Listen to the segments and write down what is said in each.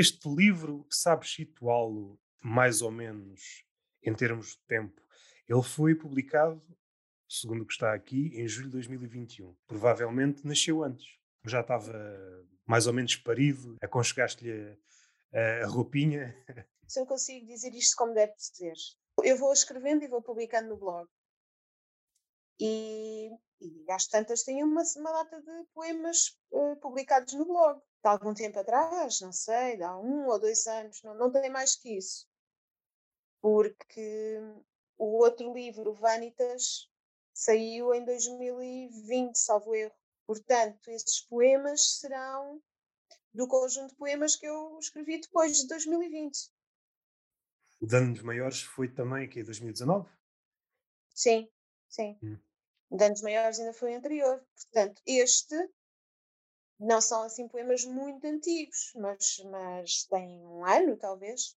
Este livro, sabes situá-lo mais ou menos em termos de tempo? Ele foi publicado, segundo o que está aqui, em julho de 2021. Provavelmente nasceu antes. Já estava mais ou menos parido, aconchegaste-lhe a, a roupinha. Se eu consigo dizer isto como deve ser. Eu vou escrevendo e vou publicando no blog. E, e às tantas tenho uma, uma data de poemas uh, publicados no blog. De algum tempo atrás, não sei, há um ou dois anos, não, não tem mais que isso. Porque o outro livro, Vanitas, saiu em 2020, salvo erro. Portanto, esses poemas serão do conjunto de poemas que eu escrevi depois de 2020. O Danos Maiores foi também aqui em 2019? Sim, sim. Hum. Danos Maiores ainda foi anterior. Portanto, este não são assim poemas muito antigos, mas, mas tem um ano, talvez.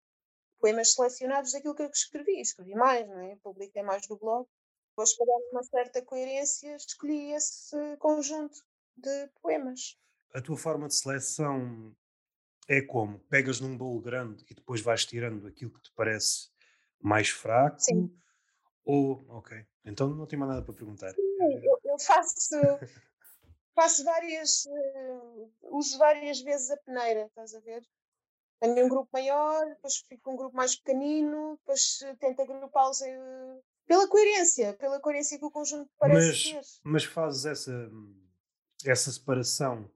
Poemas selecionados daquilo que eu escrevi. Escrevi mais, não é? Publiquei mais no blog. Depois, para dar uma certa coerência, escolhi esse conjunto de poemas. A tua forma de seleção é como? Pegas num bolo grande e depois vais tirando aquilo que te parece mais fraco? Sim. Ou, ok, então não tenho mais nada para perguntar. Eu, eu faço, faço várias, uh, uso várias vezes a peneira, estás a ver? Tenho um grupo maior, depois fico um grupo mais pequenino, depois tento agrupá-los uh, pela coerência, pela coerência que o conjunto parece mas, ter. Mas fazes essa, essa separação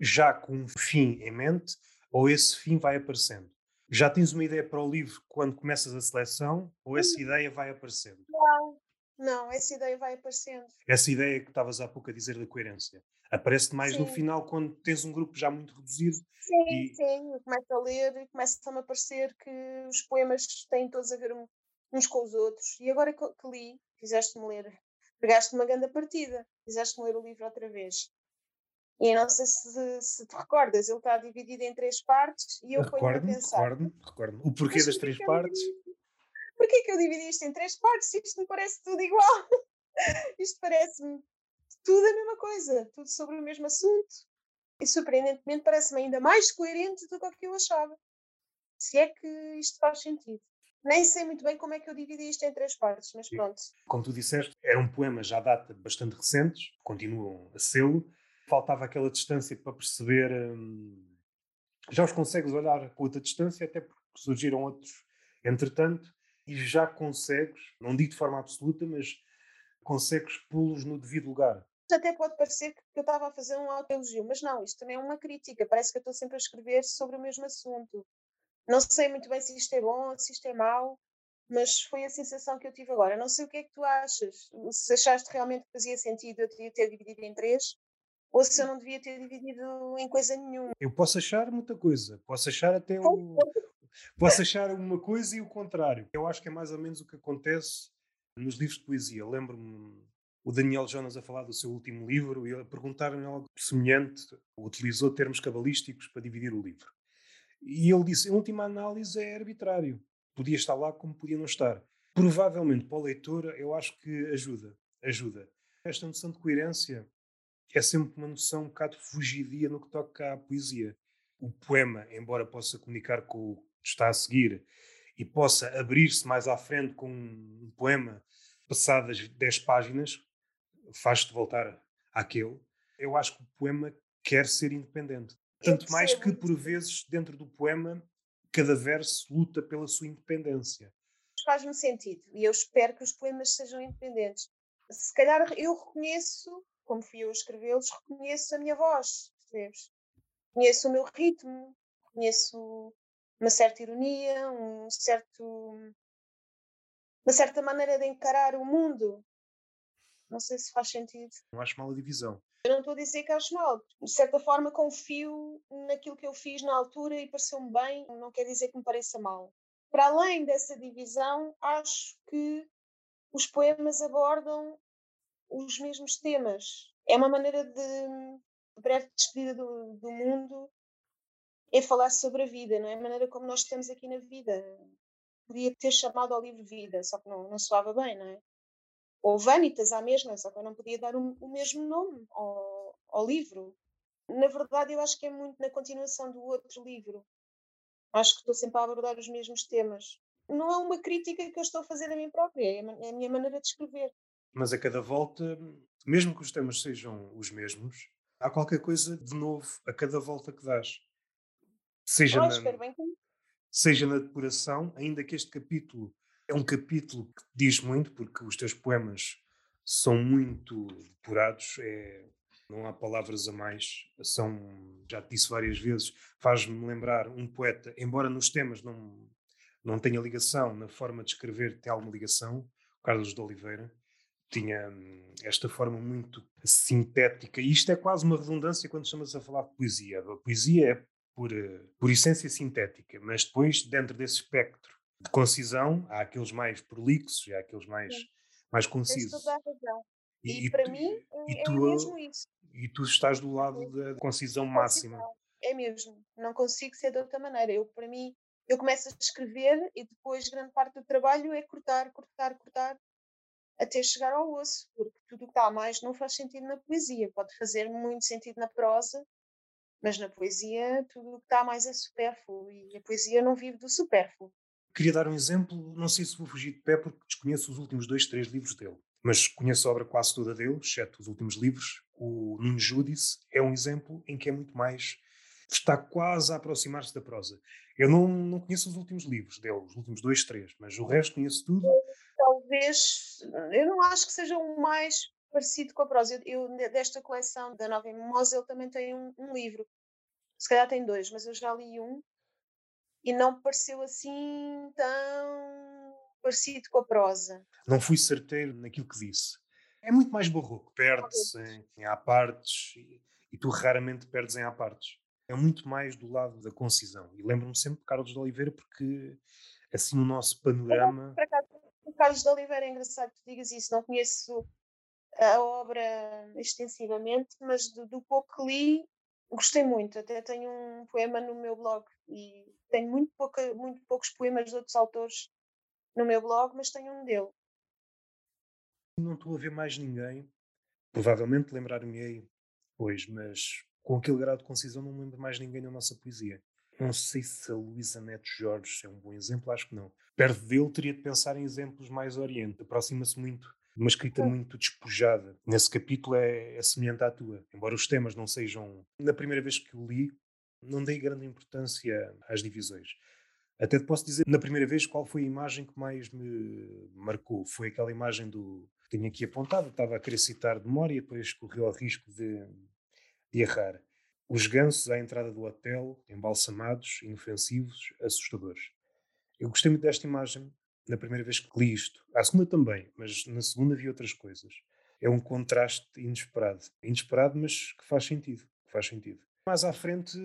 já com um fim em mente ou esse fim vai aparecendo? Já tens uma ideia para o livro quando começas a seleção ou essa ideia vai aparecendo? Não, não, essa ideia vai aparecendo. Essa ideia que estavas há pouco a dizer da coerência. Aparece mais sim. no final quando tens um grupo já muito reduzido. Sim, e... sim, eu começo a ler e começa-me a parecer que os poemas têm todos a ver uns com os outros. E agora que, li, fizeste-me ler, pegaste uma grande partida, fizeste-me ler o livro outra vez. E não sei se, se te recordas, ele está dividido em três partes e eu ponho a pensar. Recordo-me, recordo-me. O porquê das três partes? Porquê que eu dividi isto em três partes? Isto me parece tudo igual. isto parece-me tudo a mesma coisa, tudo sobre o mesmo assunto. E surpreendentemente parece-me ainda mais coerente do que eu achava. Se é que isto faz sentido. Nem sei muito bem como é que eu dividi isto em três partes, mas pronto. Como tu disseste, eram poemas já data bastante recentes, continuam a sê-lo faltava aquela distância para perceber. Hum, já os consegues olhar com outra distância, até porque surgiram outros entretanto, e já consegues, não digo de forma absoluta, mas consegues pô-los no devido lugar. Até pode parecer que eu estava a fazer um autoelogio, mas não, isto também é uma crítica. Parece que eu estou sempre a escrever sobre o mesmo assunto. Não sei muito bem se isto é bom, se isto é mau, mas foi a sensação que eu tive agora. Não sei o que é que tu achas. Se achaste realmente que fazia sentido eu ter dividido em três, ou se eu não devia ter dividido em coisa nenhuma. Eu posso achar muita coisa, posso achar até o. Posso achar uma coisa e o contrário. Eu acho que é mais ou menos o que acontece nos livros de poesia. Lembro-me o Daniel Jonas a falar do seu último livro e a perguntar-me algo semelhante. Utilizou termos cabalísticos para dividir o livro. E ele disse: em última análise é arbitrário. Podia estar lá como podia não estar. Provavelmente para o leitor, eu acho que ajuda. Ajuda. Esta noção de coerência é sempre uma noção um bocado fugidia no que toca à poesia. O poema, embora possa comunicar com o está a seguir e possa abrir-se mais à frente com um poema passadas 10 páginas, faz-te voltar àquele. Eu acho que o poema quer ser independente. Tanto mais que, por vezes, dentro do poema, cada verso luta pela sua independência. Faz-me sentido e eu espero que os poemas sejam independentes. Se calhar eu reconheço como fui eu a escrevê-los, reconheço a minha voz, percebes? Conheço o meu ritmo, conheço uma certa ironia, um certo, uma certa maneira de encarar o mundo. Não sei se faz sentido. Não acho mal a divisão. Eu não estou a dizer que acho mal. De certa forma, confio naquilo que eu fiz na altura e pareceu-me bem. Não quer dizer que me pareça mal. Para além dessa divisão, acho que os poemas abordam os mesmos temas. É uma maneira de breve despedida do, do mundo é falar sobre a vida, não é? A maneira como nós estamos aqui na vida. Podia ter chamado ao livro Vida, só que não, não soava bem, não é? Ou Vanitas, à mesma, só que eu não podia dar o, o mesmo nome ao, ao livro. Na verdade, eu acho que é muito na continuação do outro livro. Acho que estou sempre a abordar os mesmos temas. Não é uma crítica que eu estou a fazer a mim própria, é a é minha maneira de escrever. Mas a cada volta, mesmo que os temas sejam os mesmos, há qualquer coisa de novo a cada volta que dás. Seja, Oh, na, seja na depuração, ainda que este capítulo é um capítulo que diz muito, porque os teus poemas são muito depurados, é, não há palavras a mais, são, já te disse várias vezes, faz-me lembrar um poeta, embora nos temas não, não tenha ligação, na forma de escrever tem alguma ligação, Carlos de Oliveira, tinha hum, esta forma muito sintética, e isto é quase uma redundância quando estamos a falar de poesia. A poesia é por, eh, por essência sintética, mas depois, dentro desse espectro de concisão, há aqueles mais prolixos, há aqueles mais, sim, mais concisos. E, E para tu, mim e, é é tu, mesmo isso. e tu estás do lado da concisão máxima. É mesmo. Não consigo ser de outra maneira. Eu, para mim, eu começo a escrever e depois grande parte do trabalho é cortar, cortar, cortar até chegar ao osso, porque tudo o que está a mais não faz sentido na poesia. Pode fazer muito sentido na prosa, mas na poesia tudo o que está mais é supérfluo e a poesia não vive do supérfluo. Queria dar um exemplo, não sei se vou fugir de pé porque desconheço os últimos dois, três livros dele, mas conheço a obra quase toda dele, exceto os últimos livros. O Nuno Júdice é um exemplo em que é muito mais. está quase a aproximar-se da prosa. Eu não, não conheço os últimos livros dele, os últimos dois, três, mas o resto conheço tudo. Talvez, eu não acho que seja o mais parecido com a prosa. Eu, eu, desta coleção da Nova Mimosa, ele também tem um, um livro. Se calhar tem dois, mas eu já li um e não pareceu assim tão parecido com a prosa. Não fui certeiro naquilo que disse. É muito mais barroco, perde-se em, em apartes e, e tu raramente perdes em apartes. É muito mais do lado da concisão. E lembro-me sempre de Carlos de Oliveira porque, assim, no nosso panorama. Por acaso, o Carlos de Oliveira é engraçado que tu digas isso. Não conheço a obra extensivamente, mas do, do pouco que li, gostei muito. Até tenho um poema no meu blog e tenho muito, pouca, muito poucos poemas de outros autores no meu blog, mas tenho um dele. Não estou a ver mais ninguém. Provavelmente lembrar-me-ei depois, mas com aquele grau de concisão não lembro mais ninguém na nossa poesia. Não sei se a Luísa Neto Jorge é um bom exemplo, acho que não. Perto dele teria de pensar em exemplos mais oriente. Aproxima-se muito uma escrita muito despojada. Nesse capítulo é, é semelhante à tua. Embora os temas não sejam... Na primeira vez que o li, não dei grande importância às divisões. Até te posso dizer, na primeira vez, qual foi a imagem que mais me marcou? Foi aquela imagem do. que tinha aqui apontado, estava a querer citar de memória, depois correu ao risco de, de errar. Os gansos à entrada do hotel, embalsamados, inofensivos, assustadores. Eu gostei muito desta imagem na primeira vez que li isto. À segunda também, mas na segunda vi outras coisas. É um contraste inesperado. Inesperado, mas que faz sentido. Que faz sentido. Mais à frente,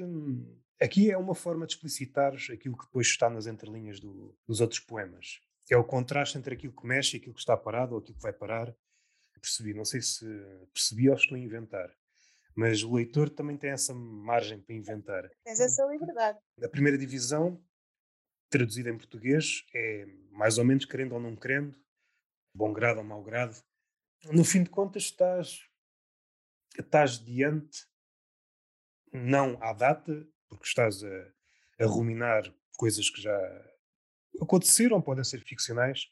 aqui é uma forma de explicitar aquilo que depois está nas entrelinhas do, dos outros poemas. É o contraste entre aquilo que mexe e aquilo que está parado ou aquilo que vai parar. Percebi, não sei se percebi ou estou a inventar. Mas o leitor também tem essa margem para inventar. Tens essa liberdade. A primeira divisão, traduzida em português, é mais ou menos querendo ou não querendo, bom grado ou mau grado. No fim de contas, estás, estás diante não à data, porque estás a, a ruminar coisas que já aconteceram, podem ser ficcionais,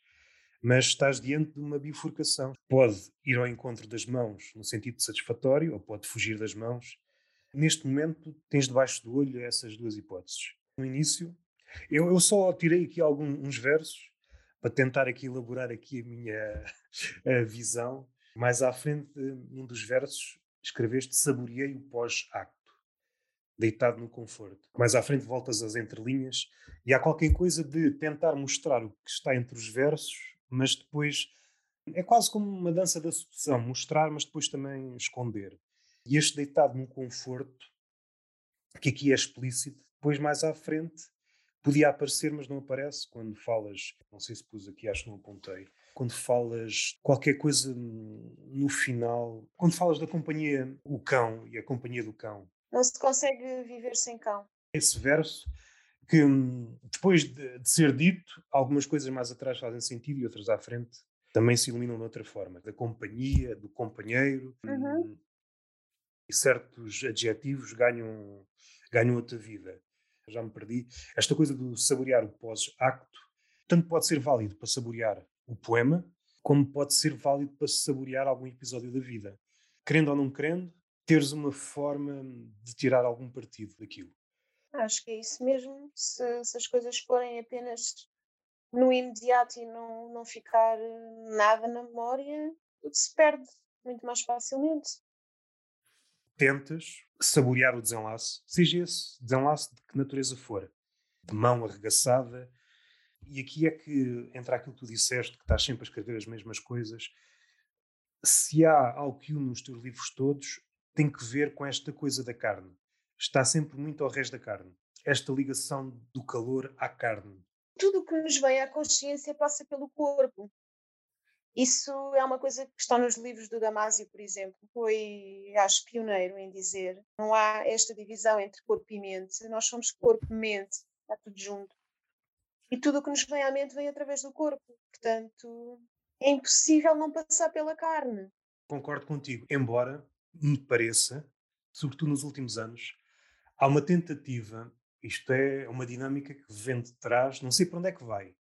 mas estás diante de uma bifurcação. Pode ir ao encontro das mãos no sentido satisfatório, ou pode fugir das mãos. Neste momento, tens debaixo do olho essas duas hipóteses. No início, eu, eu só tirei aqui alguns versos para tentar aqui elaborar aqui a minha a visão. Mais à frente, num dos versos, escreveste saboreei o pós-acto deitado no conforto. Mais à frente voltas às entrelinhas e há qualquer coisa de tentar mostrar o que está entre os versos, mas depois é quase como uma dança da sucessão, mostrar, mas depois também esconder. E este deitado no conforto, que aqui é explícito, depois mais à frente podia aparecer, mas não aparece quando falas, não sei se pus aqui, acho que não apontei, quando falas qualquer coisa no final, quando falas da companhia, o cão e a companhia do cão, não se consegue viver sem cão. Esse verso que depois de, de, ser dito, algumas coisas mais atrás fazem sentido e outras à frente também se iluminam de outra forma. Da companhia, do companheiro, uhum. Hum, e certos adjetivos ganham, ganham outra vida. Já me perdi. Esta coisa do saborear o pós-acto, tanto pode ser válido para saborear o poema, como pode ser válido para saborear algum episódio da vida. Querendo ou não querendo, teres uma forma de tirar algum partido daquilo. Acho que é isso mesmo. Se, se as coisas forem apenas no imediato e não, não ficar nada na memória, tudo se perde muito mais facilmente. Tentas saborear o desenlace, seja esse desenlace de que natureza for, de mão arregaçada. E aqui é que entra aquilo que tu disseste, que estás sempre a escrever as mesmas coisas. Se há algo que une os teus livros todos, tem que ver com esta coisa da carne. Está sempre muito ao resto da carne. Esta ligação do calor à carne. Tudo o que nos vem à consciência passa pelo corpo. Isso é uma coisa que está nos livros do Damasio, por exemplo. Foi, acho, pioneiro em dizer não há esta divisão entre corpo e mente. Nós somos corpo e mente, está tudo junto. E tudo o que nos vem à mente vem através do corpo. Portanto, é impossível não passar pela carne. Concordo contigo, embora me pareça, sobretudo nos últimos anos, há uma tentativa, isto é uma dinâmica que vem de trás, não sei para onde é que vai,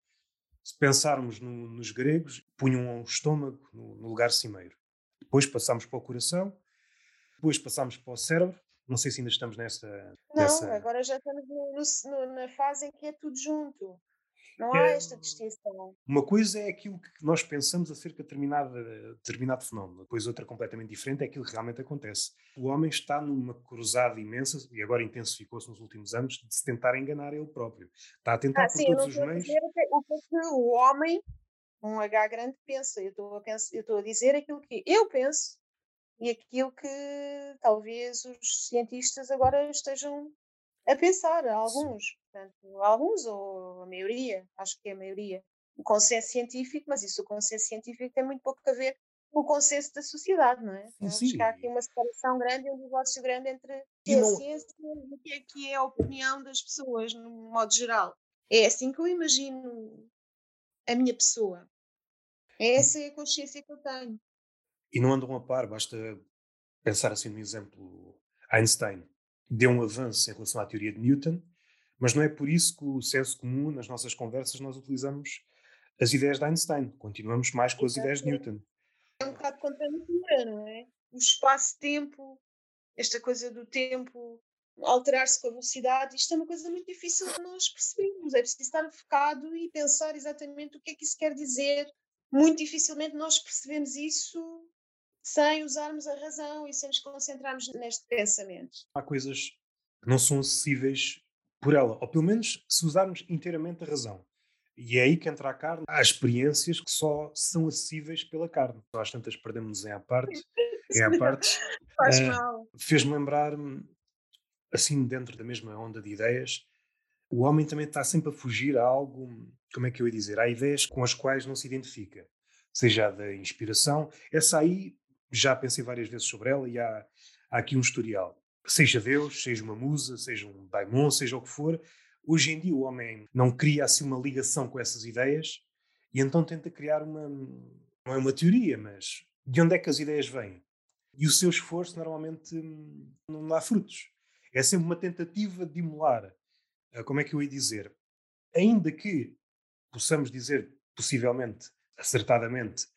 se pensarmos no, nos gregos, punham o estômago no, no, lugar cimeiro. Depois passamos para o coração, depois passamos para o cérebro. Não sei se ainda estamos nessa. Não, nessa... agora já estamos no, na fase em que é tudo junto. Não há é, esta distinção. Uma coisa é aquilo que nós pensamos acerca de determinado, determinado fenómeno, depois outra completamente diferente é aquilo que realmente acontece. O homem está numa cruzada imensa, e agora intensificou-se nos últimos anos, de se tentar enganar ele próprio. Está a tentar ah, por sim, todos os meios. O que o homem, um H grande, pensa. Eu estou, a pensar, eu estou a dizer aquilo que eu penso e aquilo que talvez os cientistas agora estejam a pensar, alguns. Portanto, alguns ou a maioria, acho que é a maioria, o consenso científico, mas isso o consenso científico tem muito pouco a ver com o consenso da sociedade, não é? Sim, sim. há aqui uma separação grande, um divórcio grande entre e a não... ciência e o que é que é a opinião das pessoas, no modo geral. É assim que eu imagino a minha pessoa. É essa é a consciência que eu tenho. E não andam a par, basta pensar assim no exemplo Einstein deu um avanço em relação à teoria de Newton, mas não é por isso que o senso comum, nas nossas conversas, nós utilizamos as ideias de Einstein. Continuamos mais com as ideias de Newton. É um bocado contra a natura, não é? O espaço-tempo, esta coisa do tempo alterar-se com a velocidade, isto é uma coisa muito difícil de nós percebermos. É preciso estar focado e pensar exatamente o que é que isso quer dizer. Muito dificilmente nós percebemos isso sem usarmos a razão e sem nos concentrarmos neste pensamento. Há coisas que não são acessíveis por ela, ou pelo menos se usarmos inteiramente a razão. E é aí que entra a carne. Há experiências que só são acessíveis pela carne. Às tantas perdemos em à parte. em à parte. Faz uh, mal. Fez-me lembrar, assim, dentro da mesma onda de ideias, o homem também está sempre a fugir a algo, como é que eu ia dizer? Há ideias com as quais não se identifica. Seja a da inspiração, essa aí já pensei várias vezes sobre ela e há, há aqui um historial seja Deus, seja uma musa, seja um daimon, seja o que for, hoje em dia o homem não cria assim uma ligação com essas ideias e então tenta criar uma, não é uma teoria, mas de onde é que as ideias vêm? E o seu esforço normalmente hum, não dá frutos. É sempre uma tentativa de emular. Ah, como é que eu ia dizer? Ainda que possamos dizer, possivelmente, acertadamente,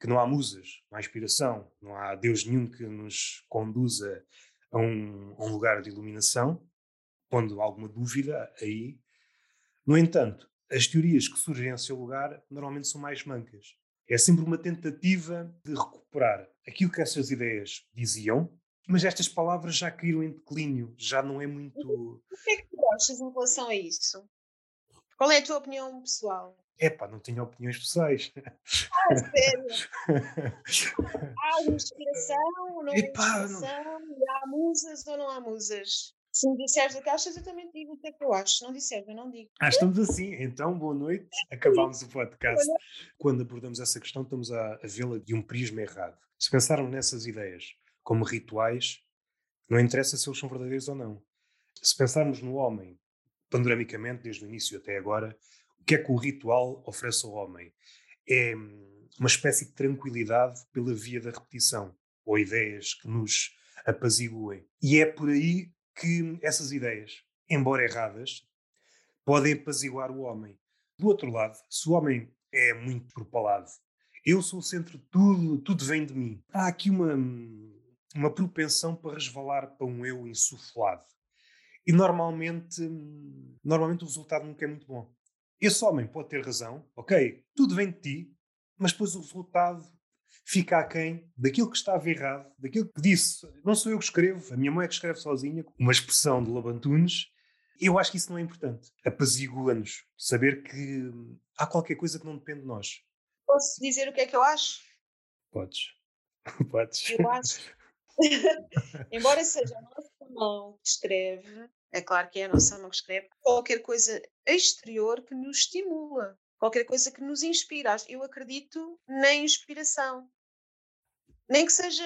que não há musas, não há inspiração, não há Deus nenhum que nos conduza a um, a um lugar de iluminação, pondo alguma dúvida aí. No entanto, as teorias que surgem em seu lugar normalmente são mais mancas. É sempre uma tentativa de recuperar aquilo que essas ideias diziam, mas estas palavras já caíram em declínio, já não é muito. O que é que tu achas em relação a isso? Qual é a tua opinião pessoal? Epá, não tenho opiniões pessoais. Ah, sério? há inspiração, não há inspiração? Não... Há musas ou não há musas? Se me disseres o que achas, eu também digo o que é que eu acho. Se não disseres, eu não digo. Ah, estamos assim. Então, boa noite. Acabámos o podcast. Quando abordamos essa questão, estamos a, a vê-la de um prisma errado. Se pensarmos nessas ideias como rituais, não interessa se eles são verdadeiros ou não. Se pensarmos no homem, panoramicamente, desde o início até agora, o que é que o ritual oferece ao homem? É hum, uma espécie de tranquilidade pela via da repetição, ou ideias que nos apaziguem. E é por aí que essas ideias embora erradas, podem apaziguar o homem. Do outro lado, se o homem é muito propalado, eu sou o centro de tudo, tudo vem de mim. Há aqui uma, uma propensão para resvalar para um eu insuflado. E normalmente, normalmente o resultado nunca é muito bom. Esse homem pode ter razão, ok, tudo vem de ti, mas depois o resultado fica aquém daquilo que estava errado, daquilo que disse. Não sou eu que escrevo, a minha mãe é que escreve sozinha, uma expressão de Labantunes. Eu acho que isso não é importante. Apazigua-nos saber que há qualquer coisa que não depende de nós. Posso dizer o que é que eu acho? Podes. Podes. Eu acho. Embora seja mão que escreve, é claro que é a nossa mão que escreve, qualquer coisa exterior que nos estimula qualquer coisa que nos inspira. Eu acredito na inspiração, nem que seja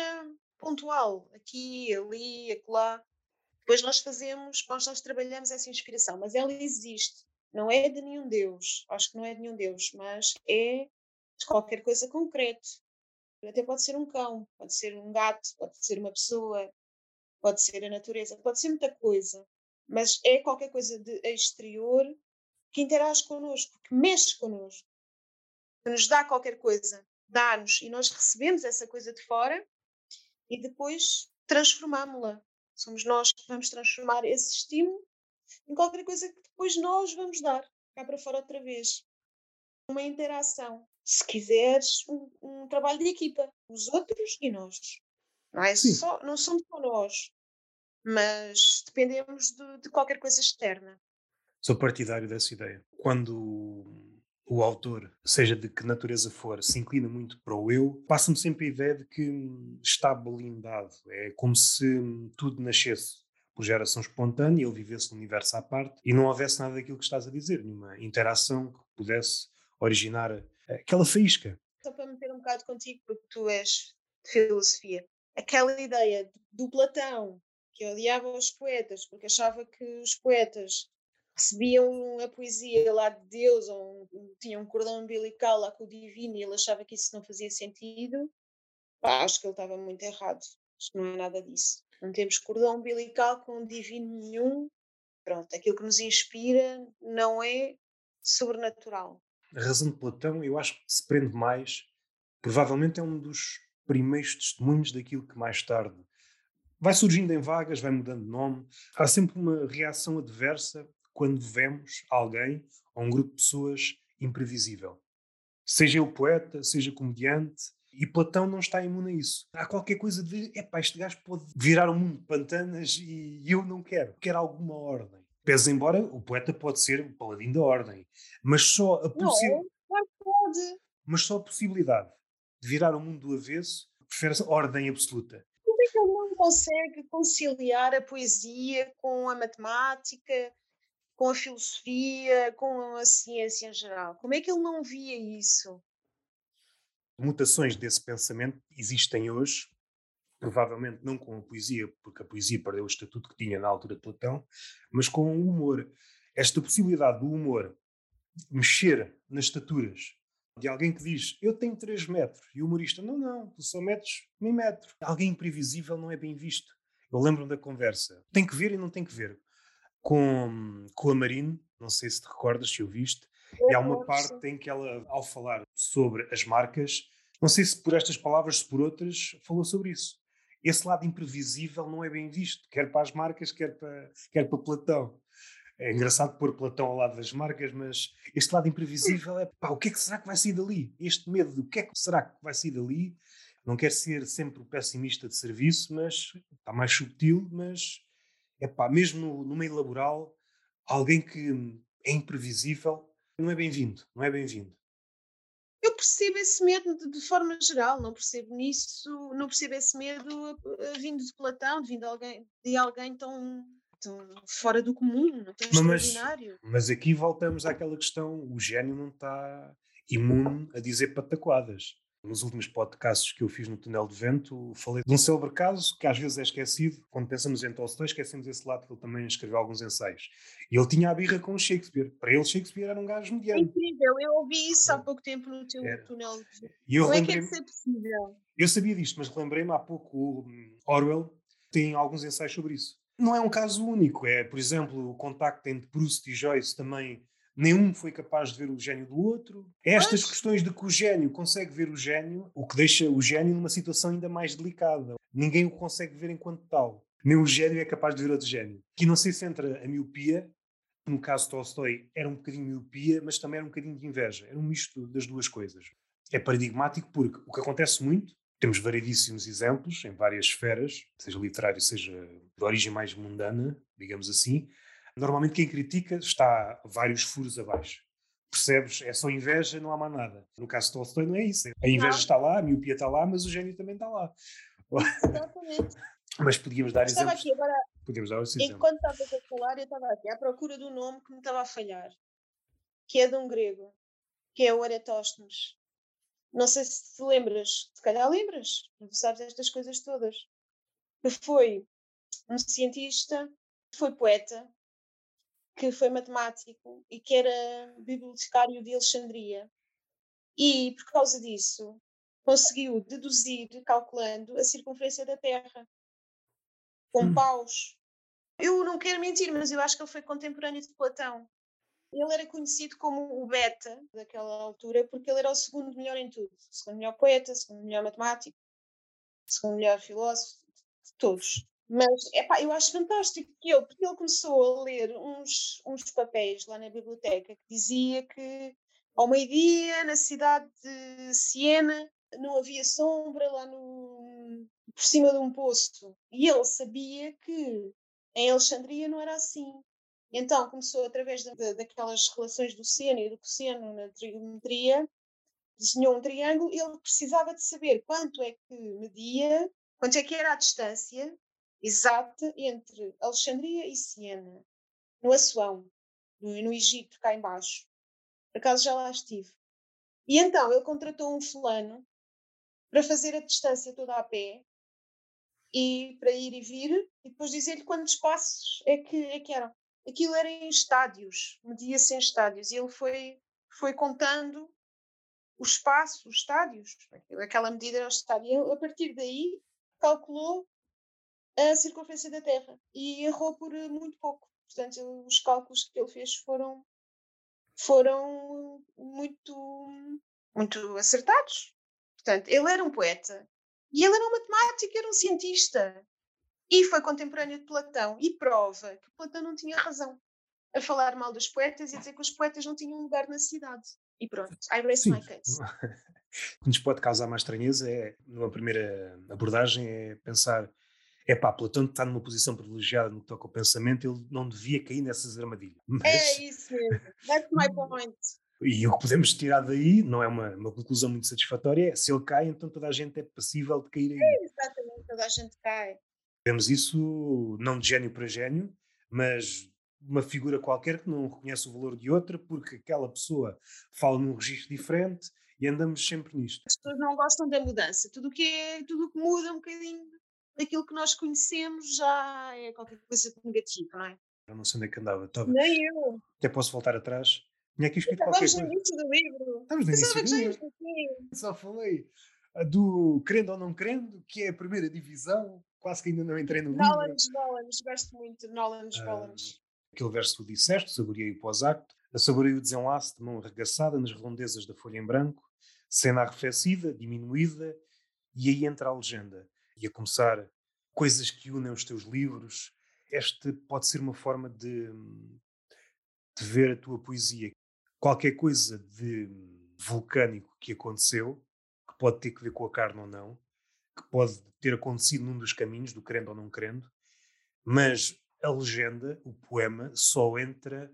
pontual, aqui, ali, acolá. Depois nós fazemos, nós, nós trabalhamos essa inspiração, mas ela existe. Não é de nenhum Deus, acho que não é de nenhum Deus, mas é de qualquer coisa concreto. Até pode ser um cão, pode ser um gato, pode ser uma pessoa, pode ser a natureza, pode ser muita coisa, mas é qualquer coisa de exterior que interage connosco, que mexe connosco, que nos dá qualquer coisa, dá-nos e nós recebemos essa coisa de fora e depois transformámo-la. Somos nós que vamos transformar esse estímulo em qualquer coisa que depois nós vamos dar cá para fora outra vez. Uma interação. Se quiseres, um, um trabalho de equipa, os outros e nós. Não, é só, não somos só nós, mas dependemos de, de qualquer coisa externa. Sou partidário dessa ideia. Quando o autor, seja de que natureza for, se inclina muito para o eu, passa-me sempre a ideia de que está blindado. É como se tudo nascesse por geração espontânea, ele vivesse no universo à parte e não houvesse nada daquilo que estás a dizer, nenhuma interação que pudesse originar aquela faísca. Só para meter um bocado contigo, porque tu és de filosofia, aquela ideia do Platão, que odiava os poetas, porque achava que os poetas recebiam a poesia lá de Deus, ou tinham um cordão umbilical lá com o divino e ele achava que isso não fazia sentido, pá, acho que ele estava muito errado. Acho que não é nada disso. Não temos cordão umbilical com o divino nenhum. Pronto, aquilo que nos inspira não é sobrenatural. A razão de Platão, eu acho que se prende mais, provavelmente é um dos primeiros testemunhos daquilo que mais tarde vai surgindo em vagas, vai mudando de nome. Há sempre uma reação adversa quando vemos alguém ou um grupo de pessoas imprevisível. Seja ele poeta, seja comediante, e Platão não está imune a isso. Há qualquer coisa de, epá, este gajo pode virar um mundo de pantanas e eu não quero. Quero alguma ordem. Pese embora o poeta pode ser o paladino da ordem, mas só a possibilidade. Mas só a possibilidade de virar o mundo do avesso prefere ordem absoluta. É que ele não consegue conciliar a poesia com a matemática, com a filosofia, com a ciência em geral? Como é que ele não via isso? Mutações desse pensamento existem hoje, provavelmente não com a poesia, porque a poesia perdeu o estatuto que tinha na altura de Platão, mas com o humor. Esta possibilidade do humor mexer nas estaturas de alguém que diz eu tenho 3 metros e o humorista não, não, tu só metes meio metro. Alguém imprevisível não é bem visto. Eu lembro-me da conversa. Tem que ver e não tem que ver com, com a Marine, não sei se te recordas, se ouviste, e há uma parte em que ela, ao falar sobre as marcas, não sei se por estas palavras, se por outras, falou sobre isso. Esse lado imprevisível não é bem visto, quer para as marcas, quer para, quer para Platão. É engraçado pôr Platão ao lado das marcas, mas este lado imprevisível é pá, o que é que será que vai sair dali? Este medo do que é que será que vai sair dali? Não quer ser sempre o pessimista de serviço, mas está mais subtil, mas é pá, mesmo no, meio laboral, alguém que é imprevisível não é bem-vindo, não é bem-vindo. Eu percebo esse medo de, de, forma geral, não percebo nisso, não percebo esse medo vindo de Platão, vindo de alguém, de alguém tão fora do comum, tão mas, extraordinário. Mas aqui voltamos àquela questão, o gênio não está imune a dizer pataquadas nos últimos podcasts que eu fiz no Túnel de Vento, falei de um célebre caso que às vezes é esquecido. Quando pensamos em Tolstói, esquecemos esse lado que ele também escreveu alguns ensaios. E ele tinha a birra com Shakespeare. Para ele, Shakespeare era um gajo mediano. É incrível, eu ouvi isso há pouco tempo no teu era. Túnel de Vento. Como é que é que é possível? Eu sabia disto, mas lembrei-me há pouco o Orwell tem alguns ensaios sobre isso. Não é um caso único. É, por exemplo, o contacto entre Proust e Joyce também. Nenhum foi capaz de ver o gênio do outro. Estas Pois. questões de que o gênio consegue ver o gênio, o que deixa o gênio numa situação ainda mais delicada. Ninguém o consegue ver enquanto tal. Nem o gênio é capaz de ver outro gênio. Aqui não sei se entra a miopia, no caso de Tolstói era um bocadinho miopia, mas também era um bocadinho de inveja. Era um misto das duas coisas. É paradigmático porque o que acontece muito, temos variedíssimos exemplos em várias esferas, seja literário, seja de origem mais mundana, digamos assim. Normalmente quem critica está vários furos abaixo. Percebes? É só inveja, não há mais nada. No caso de Tolstói não é isso. A inveja Não. está lá, a miopia está lá, mas o gênio também está lá. Exatamente. Mas podíamos dar Estava exemplos. aqui agora, Podíamos dar esse exemplo. enquanto estavas a falar, eu estava aqui à procura do nome que me estava a falhar, que é de um grego, que é o Eratosthenes. Não sei se te lembras, se calhar lembras, sabes estas coisas todas. Que foi um cientista, que foi poeta, que foi matemático e que era bibliotecário de Alexandria. E, por causa disso, conseguiu deduzir, calculando, a circunferência da Terra, com Hum. paus. Eu não quero mentir, mas eu acho que ele foi contemporâneo de Platão. Ele era conhecido como o beta daquela altura, porque ele era o segundo melhor em tudo. Segundo melhor poeta, segundo melhor matemático, segundo melhor filósofo, de todos. Mas, epá, eu acho fantástico que ele, porque ele começou a ler uns, uns papéis lá na biblioteca que dizia que ao meio-dia, na cidade de Siena, não havia sombra lá no, por cima de um poço. E ele sabia que em Alexandria não era assim. Então começou através da- da- daquelas relações do seno e do cosseno na trigonometria, desenhou um triângulo e ele precisava de saber quanto é que media, quanto é que era a distância exata entre Alexandria e Siena, no Assuão, no, no Egito, cá embaixo. Por acaso já lá estive. E então ele contratou um fulano para fazer a distância toda a pé e para ir e vir e depois dizer-lhe quantos passos é que, é que eram. Aquilo era em estádios, media-se em estádios e ele foi, foi contando os espaços, os estádios. Aquela medida era o estádio. E a partir daí calculou a circunferência da Terra e errou por eh, muito pouco. Portanto, os cálculos que ele fez foram, foram muito, muito acertados. Portanto, ele era um poeta e ele era um matemático, era um cientista. E foi contemporâneo de Platão e prova que Platão não tinha razão a falar mal dos poetas e a dizer que os poetas não tinham lugar na cidade. E pronto, I raise Sim. my case. O que nos pode causar mais estranheza é, numa primeira abordagem, é pensar: é pá, Platão está numa posição privilegiada no que toca ao pensamento, ele não devia cair nessas armadilhas. Mas, É isso mesmo. That's my point. e o que podemos tirar daí não é uma, uma conclusão muito satisfatória, é se ele cai, então toda a gente é passível de cair aí. Exatamente, toda a gente cai. Vemos isso não de gênio para gênio, mas uma figura qualquer que não reconhece o valor de outra porque aquela pessoa fala num registro diferente e andamos sempre nisto. As pessoas não gostam da mudança. Tudo o que é, tudo que muda um bocadinho daquilo que nós conhecemos já é qualquer coisa de negativo, não é? Eu não sei onde é que andava. Estava, Nem eu. até posso voltar atrás. Tinha aqui escrito qualquer Estávamos no coisa. início do livro. Estamos no início do livro. Só falei ah, do crendo ou não crendo, que é a primeira divisão. Quase que ainda não entrei no livro. Nolans, Nolans, gosto muito de Nolans, Ah, Nolans. Aquele verso que tu disseste, saboreei o pós-acto, saboreei o desenlace de mão arregaçada nas redondezas da folha em branco, cena arrefecida, diminuída, e aí entra a legenda. E a começar, coisas que unem os teus livros. Este pode ser uma forma de, de ver a tua poesia. Qualquer coisa de vulcânico que aconteceu, que pode ter que ver com a carne ou não, que pode ter acontecido num dos caminhos, do querendo ou não querendo, mas a legenda, o poema, só entra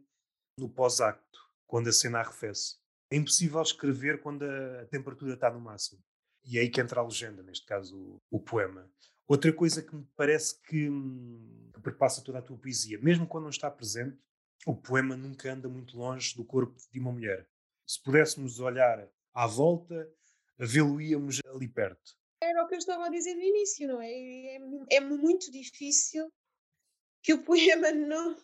no pós-acto, quando a cena arrefece. É impossível escrever quando a, temperatura está no máximo. E é aí que entra a legenda, neste caso o, o poema. Outra coisa que me parece que, que perpassa toda a tua poesia, mesmo quando não está presente, o poema nunca anda muito longe do corpo de uma mulher. Se pudéssemos olhar à volta, vê-lo-íamos ali perto. Era o que eu estava a dizer no início, não é? É, é muito difícil que o poema não,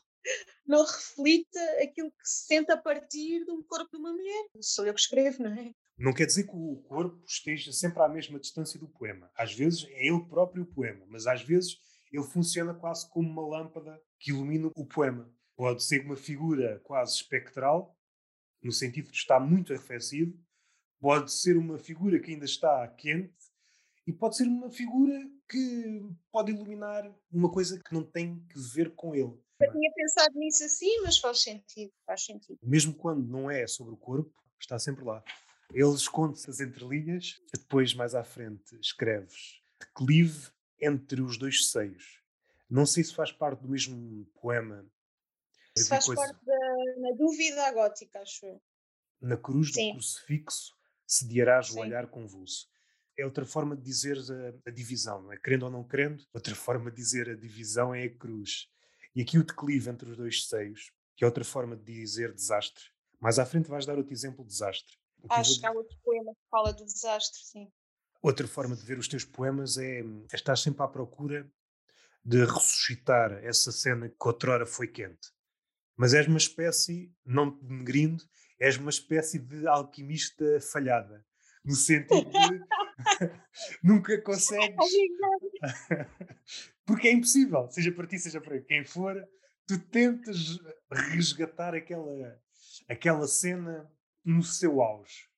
não reflita aquilo que se sente a partir do corpo de uma mulher. Sou eu que escrevo, não é? Não quer dizer que o corpo esteja sempre à mesma distância do poema. Às vezes é ele próprio o poema, mas às vezes ele funciona quase como uma lâmpada que ilumina o poema. Pode ser uma figura quase espectral, no sentido de estar muito arrefecido, pode ser uma figura que ainda está quente, e pode ser uma figura que pode iluminar uma coisa que não tem que ver com ele. Eu tinha pensado nisso assim, mas faz sentido, faz sentido. Mesmo quando não é sobre o corpo, está sempre lá. Ele esconde-se as entrelinhas, depois mais à frente escreves declive entre os dois seios. Não sei se faz parte do mesmo poema. Isso faz coisa. parte da na dúvida gótica, acho eu. Na cruz Sim. do crucifixo sediarás o olhar convulso. É outra forma de dizer a, a, divisão, não é? Querendo ou não querendo, outra forma de dizer a divisão é a cruz. E aqui o declive entre os dois seios, que é outra forma de dizer desastre. Mais à frente vais dar outro exemplo de desastre. Acho que há outro poema que fala do desastre, sim. Outra forma de ver os teus poemas é, é estar sempre à procura de ressuscitar essa cena que outrora foi quente. Mas és uma espécie, não te denegrindo, és uma espécie de alquimista falhada. No sentido de nunca consegues. Porque é impossível, seja para ti, seja para quem for, tu tentas resgatar aquela, aquela cena no seu auge.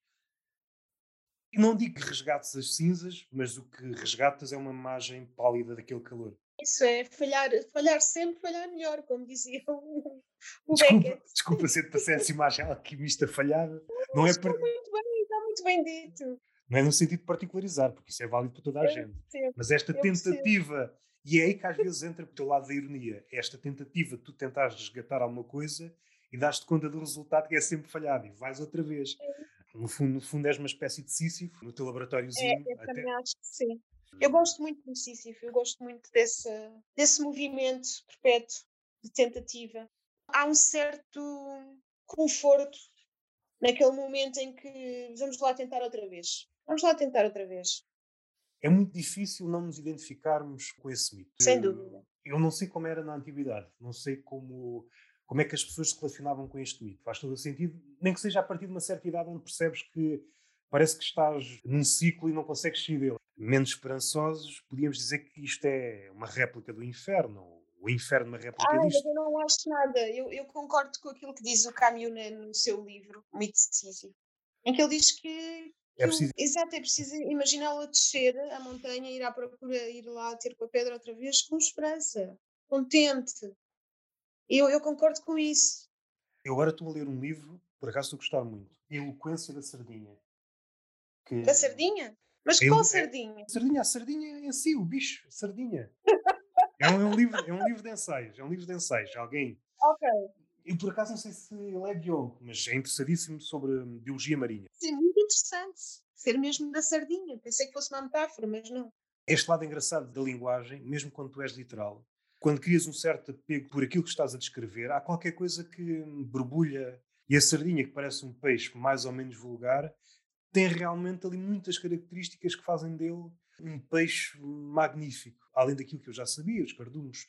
E não digo que resgates as cinzas, mas o que resgatas é uma imagem pálida daquele calor. Isso é falhar, falhar sempre, falhar melhor, como dizia o, o desculpa, Beckett. Desculpa se te passei essa imagem alquimista falhada. Não, não é para... muito bem, está muito bem dito. Não é no sentido de particularizar, porque isso é válido para toda a gente. Mas esta tentativa, e é aí que às vezes entra o teu lado da ironia, esta tentativa de tu tentares resgatar alguma coisa e dás-te conta do resultado que é sempre falhado e vais outra vez. No fundo, no fundo és uma espécie de Sísifo no teu laboratóriozinho. É, eu até... também acho que sim. Eu gosto muito do Sísifo, eu gosto muito desse, desse movimento perpétuo de tentativa. Há um certo conforto naquele momento em que vamos lá tentar outra vez. Vamos lá tentar outra vez. É muito difícil não nos identificarmos com esse mito. Sem dúvida. Eu não sei como era na antiguidade, não sei como como é que as pessoas se relacionavam com este mito. Faz todo o sentido, nem que seja a partir de uma certa idade onde percebes que parece que estás num ciclo e não consegues sair dele. Menos esperançosos, podíamos dizer que isto é uma réplica do inferno, o inferno uma réplica ah, disto. Eu não acho nada. Eu, eu, concordo com aquilo que diz o Camus no seu livro, O Mito de Sísifo, em que ele diz que é preciso... Exato, é preciso imaginá-lo a descer a montanha, ir à procura, ir lá ter com a pedra outra vez com esperança, contente, eu, eu concordo com isso. Eu agora estou a ler um livro, por acaso estou a gostar muito, Eloquência da Sardinha. Que... Da Sardinha? Mas é, qual Sardinha? Sardinha, a Sardinha em si, o bicho, Sardinha. é, um, é, um, livro, é um livro de ensaios, é um livro de ensaios. Alguém. Ok. Eu por acaso não sei se ele é biólogo, mas é interessadíssimo sobre biologia marinha. Sim, muito interessante. Ser mesmo da sardinha. Pensei que fosse uma metáfora, mas não. Este lado engraçado da linguagem, mesmo quando tu és literal, quando crias um certo apego por aquilo que estás a descrever, há qualquer coisa que borbulha. E a sardinha, que parece um peixe mais ou menos vulgar, tem realmente ali muitas características que fazem dele um peixe magnífico. Além daquilo que eu já sabia, os cardumes.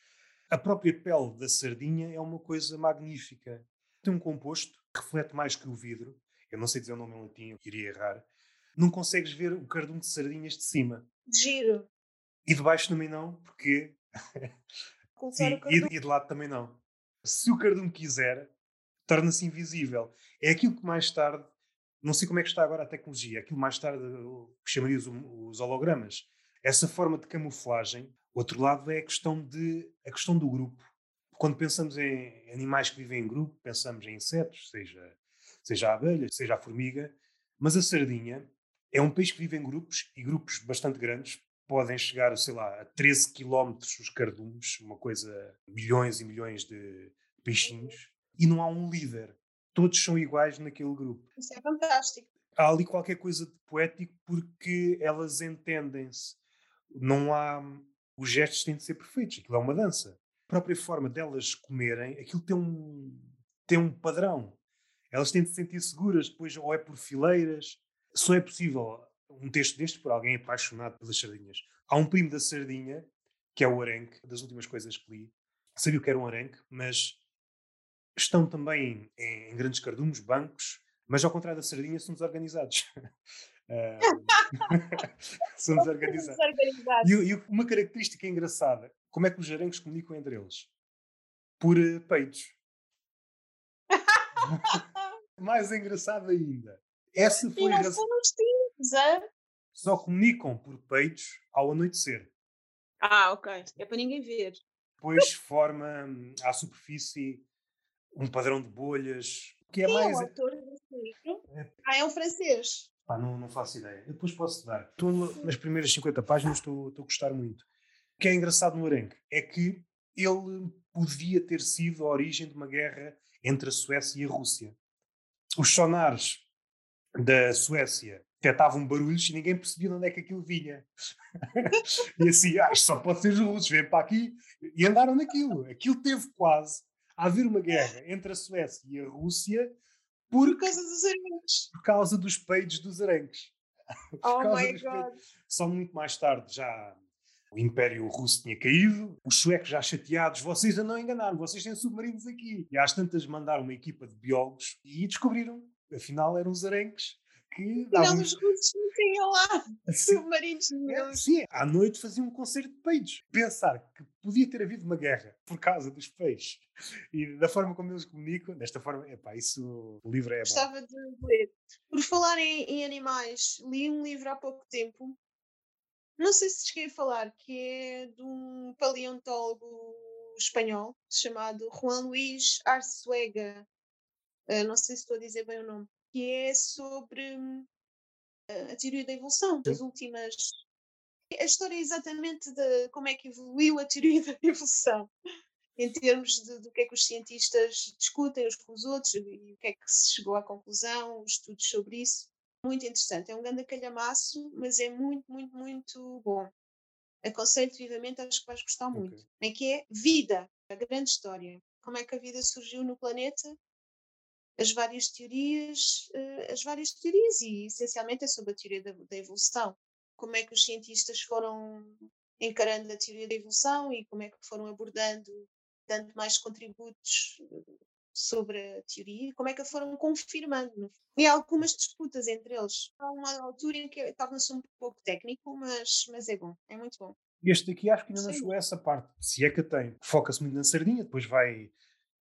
A própria pele da sardinha é uma coisa magnífica. Tem um composto que reflete mais que o vidro. Eu não sei dizer o nome em latim, iria errar. Não consegues ver o cardume de sardinhas de cima. Giro. E de baixo também não, porque Sim, e, e, de lado também não. Se o cardume quiser, torna-se invisível. É aquilo que mais tarde, não sei como é que está agora a tecnologia, aquilo mais tarde que chamaria os, os hologramas. Essa forma de camuflagem, outro lado é a questão, de, a questão do grupo. Quando pensamos em animais que vivem em grupo, pensamos em insetos, seja, seja a abelha, seja a formiga, mas a sardinha é um peixe que vive em grupos e grupos bastante grandes, podem chegar, sei lá, a 13 quilómetros os cardumes, uma coisa, milhões e milhões de peixinhos, e não há um líder. Todos são iguais naquele grupo. Isso é fantástico. Há ali qualquer coisa de poético porque elas entendem-se. Não há. Os gestos têm de ser perfeitos, aquilo é uma dança. A própria forma delas comerem, aquilo tem um, tem um padrão. Elas têm de se sentir seguras, depois, ou é por fileiras. Só é possível um texto deste por alguém apaixonado pelas sardinhas. Há um primo da sardinha, que é o arenque, das últimas coisas que li. Sabia o que era um arenque, mas estão também em, em grandes cardumes, bancos, mas ao contrário da sardinha são desorganizados. Uh, são desorganizados. E, e, uma característica engraçada: como é que os jarengos comunicam entre eles? Por uh, peitos. Mais engraçado ainda. Essa foi e não engraç... os é? Só comunicam por peitos ao anoitecer. Ah, ok. É para ninguém ver. Depois forma hum, à superfície um padrão de bolhas que é Quem mais. É o autor desse livro? É... Ah, é um francês. Pá, não, não faço ideia. Eu depois posso dar. Estou nas primeiras 50 páginas, estou, a gostar muito. O que é engraçado no Arenque é que ele podia ter sido a origem de uma guerra entre a Suécia e a Rússia. Os sonares da Suécia detectavam barulhos e ninguém percebia de onde é que aquilo vinha. e assim, ah, isto só pode ser os russos, vêm para aqui. E andaram naquilo. Aquilo teve quase a haver uma guerra entre a Suécia e a Rússia por, causa dos aranques. Por causa dos peidos dos aranques. oh my God. Só muito mais tarde já o Império Russo tinha caído, os suecos já chateados, vocês a não enganaram, vocês têm submarinos aqui. E às tantas mandaram uma equipa de biólogos e descobriram, afinal eram os arenques que davam... Não, os russos não tinham lá submarinos é, Sim, à noite faziam um concerto de peitos. Pensar que podia ter havido uma guerra por causa dos peixes e da forma como eles comunicam, desta forma, epá, isso, o livro é Gostava de ler. Por falar em, em, animais, li um livro há pouco tempo, não sei se cheguei a falar, que é de um paleontólogo espanhol chamado Juan Luis Arzuega. Uh, não sei se estou a dizer bem o nome que é sobre hum, a teoria da evolução, das últimas. A história é exatamente de como é que evoluiu a teoria da evolução, em termos de, do que é que os cientistas discutem uns com os outros e o que é que se chegou à conclusão, os estudos sobre isso. Muito interessante. É um grande calhamaço, mas é muito, muito, muito bom. Aconselho-te vivamente, acho que vais gostar muito. Okay. É que é? Vida, a grande história. Como é que a vida surgiu no planeta as várias teorias, uh, as várias teorias e essencialmente é sobre a teoria da, da, evolução. Como é que os cientistas foram encarando a teoria da evolução e como é que foram abordando, dando mais contributos eh, sobre a teoria como é que a foram confirmando. E há algumas disputas entre eles. Há uma altura em que torna-se um pouco técnico, mas, mas é bom, é muito bom. Este aqui acho que ainda não chegou a essa parte, se é que tem. Foca-se muito na sardinha, depois vai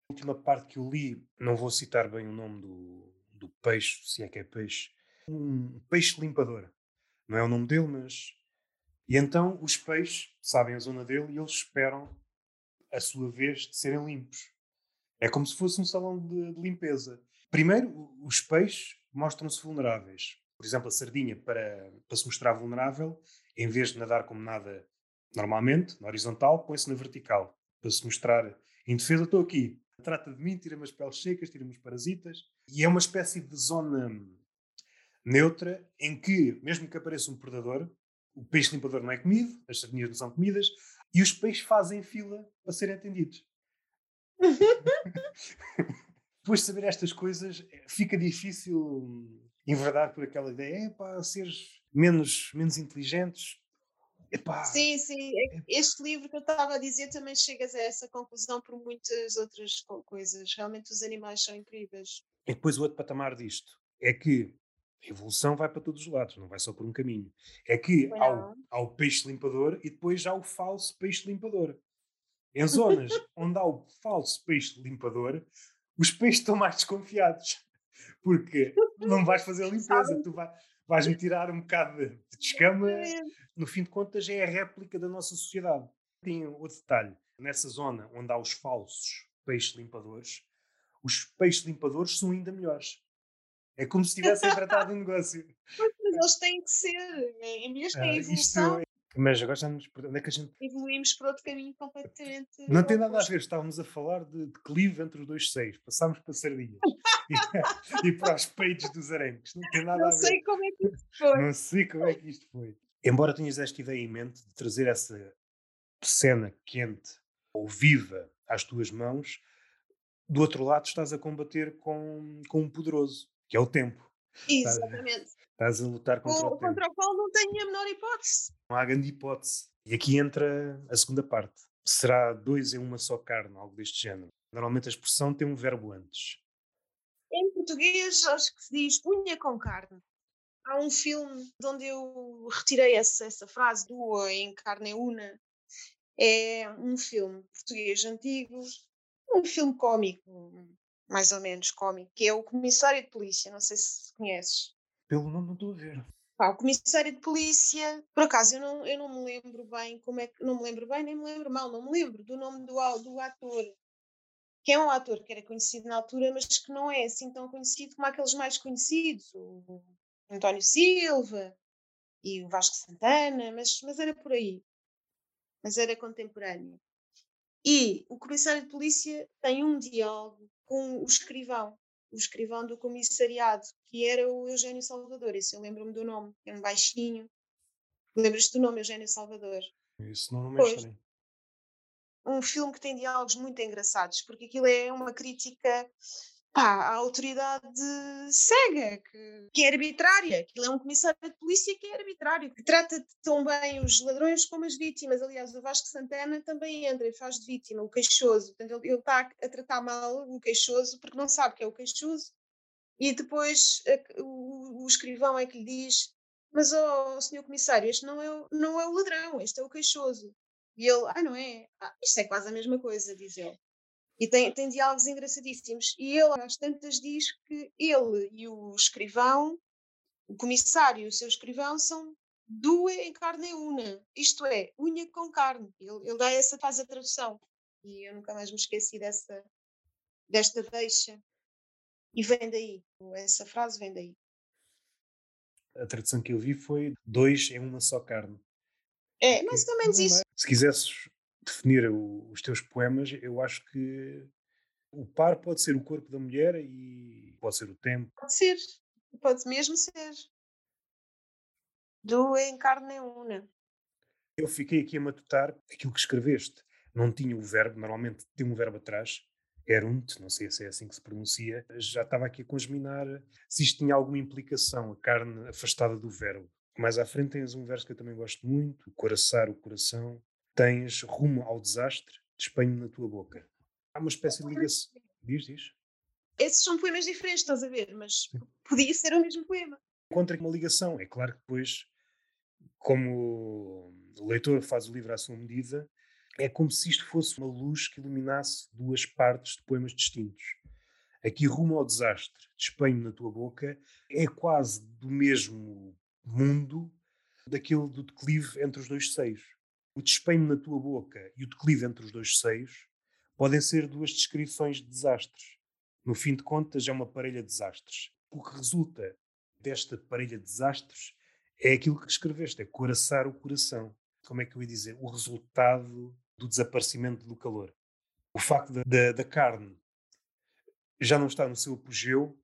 a última parte que eu li, não vou citar bem o nome do, do peixe, se é que é peixe, um peixe limpador. Não é o nome dele, mas. E então os peixes sabem a zona dele e eles esperam a sua vez de serem limpos. É como se fosse um salão de, de limpeza. Primeiro, os peixes mostram-se vulneráveis. Por exemplo, a sardinha, para, para se mostrar vulnerável, em vez de nadar como nada normalmente, na horizontal, põe-se na vertical. Para se mostrar indefesa, estou aqui trata de mim, tira-me as peles secas, tira-me os parasitas. E é uma espécie de zona neutra em que, mesmo que apareça um predador, o peixe limpador não é comido, as sardinhas não são comidas, e os peixes fazem fila para serem atendidos. Depois de saber estas coisas, fica difícil enverdar por aquela ideia, é seres menos, menos inteligentes, Epá, sim, sim. É este livro que eu estava a dizer também chegas a essa conclusão por muitas outras coisas. Realmente os animais são incríveis. E depois o outro patamar disto é que a evolução vai para todos os lados, não vai só por um caminho. É que há o, peixe limpador e depois há o falso peixe limpador. Em zonas onde há o falso peixe limpador, os peixes estão mais desconfiados. Porque não vais fazer a limpeza, tu vai, vais-me tirar um bocado de, de escama no fim de contas, é a réplica da nossa sociedade. Tem outro detalhe: nessa zona onde há os falsos peixes limpadores, os peixes limpadores são ainda melhores. É como se tivessem tratado um negócio. Mas eles têm que ser, é, mesmo ah, evolução. Mas agora já nos. Onde é que a gente. Evoluímos para outro caminho completamente. Não tem nada a ver, estávamos a falar de declive entre os dois seis, passámos para sardinhas e, e, para os peitos dos arenques. Não tem nada não a ver. Não sei como é que isto foi. Não sei como é que isto foi embora tenhas esta ideia em mente de trazer essa cena quente ou viva às tuas mãos, do outro lado estás a combater com, com um poderoso, que é o tempo. Exatamente. Estás, a lutar contra o, o tempo. Contra o qual não tenho a menor hipótese. Não há grande hipótese. E aqui entra a segunda parte. Será dois em uma só carne, algo deste género. Normalmente a expressão tem um verbo antes. Em português, acho que se diz unha com carne. há um filme de onde eu retirei essa, essa frase do em carne una. É um filme português antigo, um filme cómico, mais ou menos cómico, que é o Comissário de Polícia. Não sei se conheces. Pelo nome não estou a ver. Pá, o comissário de polícia, por acaso eu não, eu não me lembro bem como é que. Não me lembro bem, nem me lembro mal, não me lembro do nome do, do ator. Que é um ator que era conhecido na altura, mas que não é assim tão conhecido como aqueles mais conhecidos. O António Silva e o Vasco Santana, mas, mas era por aí. Mas era contemporâneo. E o comissário de polícia tem um diálogo com o escrivão o escrivão do comissariado, que era o Eugênio Salvador. Isso eu lembro-me do nome, é um baixinho. Lembras-te do nome, Eugênio Salvador? Isso não, não me pois, Um filme que tem diálogos muito engraçados, porque aquilo é uma crítica pá, à autoridade cega, que, que, é arbitrária. Aquilo é um comissário de polícia que é arbitrário, que trata tão bem os ladrões como as vítimas. Aliás, o Vasco Santana também entra e faz de vítima, o queixoso. Portanto, ele, está a tratar mal o queixoso porque não sabe que é o queixoso. E depois a, o, o, escrivão é que lhe diz: Mas, oh, senhor comissário, este não é, o, não é o ladrão, este é o queixoso. E ele, ah, não é? Ah, isto é quase a mesma coisa, diz ele. E tem, tem diálogos engraçadíssimos. E ele, às tantas, diz que ele e o escrivão, o comissário e o seu escrivão, são duas em carne una. Isto é, unha com carne. Ele, ele dá essa, faz a tradução. E eu nunca mais me esqueci dessa, desta deixa. E vem daí. Essa frase vem daí. A tradução que eu vi foi dois em uma só carne. É, mais ou menos isso. Se quisesses definir o, os teus poemas, eu acho que o par pode ser o corpo da mulher e pode ser o tempo. Pode ser, pode mesmo ser. Do encarne una. Eu fiquei aqui a matutar aquilo que escreveste. Não tinha o verbo, normalmente tem um verbo atrás, erunt, não sei se é assim que se pronuncia. Já estava aqui a consminar se isto tinha alguma implicação, a carne afastada do verbo. Mais à frente tens um verso que eu também gosto muito, o coraçar, o coração, tens rumo ao desastre, despenho na tua boca. Há uma espécie de ligação. Diz, diz. Esses são poemas diferentes, estás a ver? Mas Sim. podia ser o mesmo poema. Encontra uma ligação. É claro que depois, como o leitor faz o livro à sua medida, é como se isto fosse uma luz que iluminasse duas partes de poemas distintos. Aqui, rumo ao desastre, despenho na tua boca, é quase do mesmo mundo daquele do declive entre os dois seios o despenho na tua boca e o declive entre os dois seios podem ser duas descrições de desastres. No fim de contas, é uma parelha de desastres. O que resulta desta parelha de desastres é aquilo que escreveste, é coraçar o coração. Como é que eu ia dizer? O resultado do desaparecimento do calor. O facto da, da, da carne já não está no seu apogeu,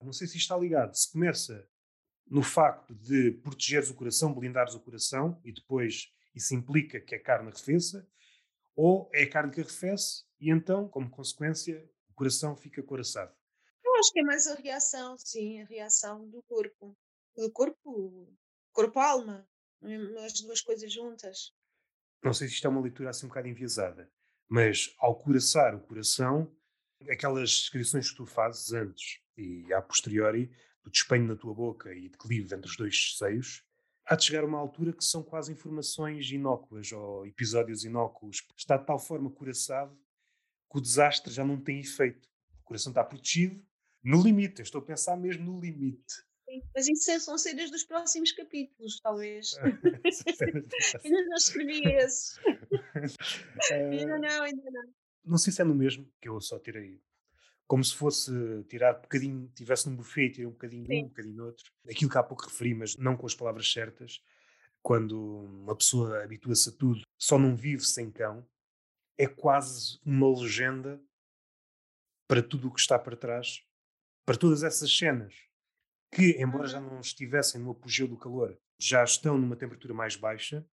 não sei se está ligado. Se começa no facto de protegeres o coração, blindares o coração e depois isso implica que a carne arrefeça, ou é a carne que arrefece e então, como consequência, o coração fica coraçado. Eu acho que é mais a reação, sim, a reação do corpo. Do corpo, corpo-alma, as duas coisas juntas. Não sei se isto é uma leitura assim um bocado enviesada, mas ao coraçar o coração, aquelas descrições que tu fazes antes e a posteriori, do despenho na tua boca e declive entre os dois seios, há de chegar a uma altura que são quase informações inócuas ou episódios inócuos. Está de tal forma coraçado que o desastre já não tem efeito. O coração está protegido no limite. Eu estou a pensar mesmo no limite. mas isso é, são cenas dos próximos capítulos, talvez. ainda não escrevi esse. ainda não, ainda não. Não sei se é no mesmo, que eu só tirei como se fosse tirar um bocadinho, tivesse num buffet e tirar um bocadinho de um, um bocadinho de outro. Aquilo que há pouco referi, mas não com as palavras certas, quando uma pessoa habitua-se a tudo, só não vive sem cão, é quase uma legenda para tudo o que está para trás, para todas essas cenas que, embora já não estivessem no apogeu do calor, já estão numa temperatura mais baixa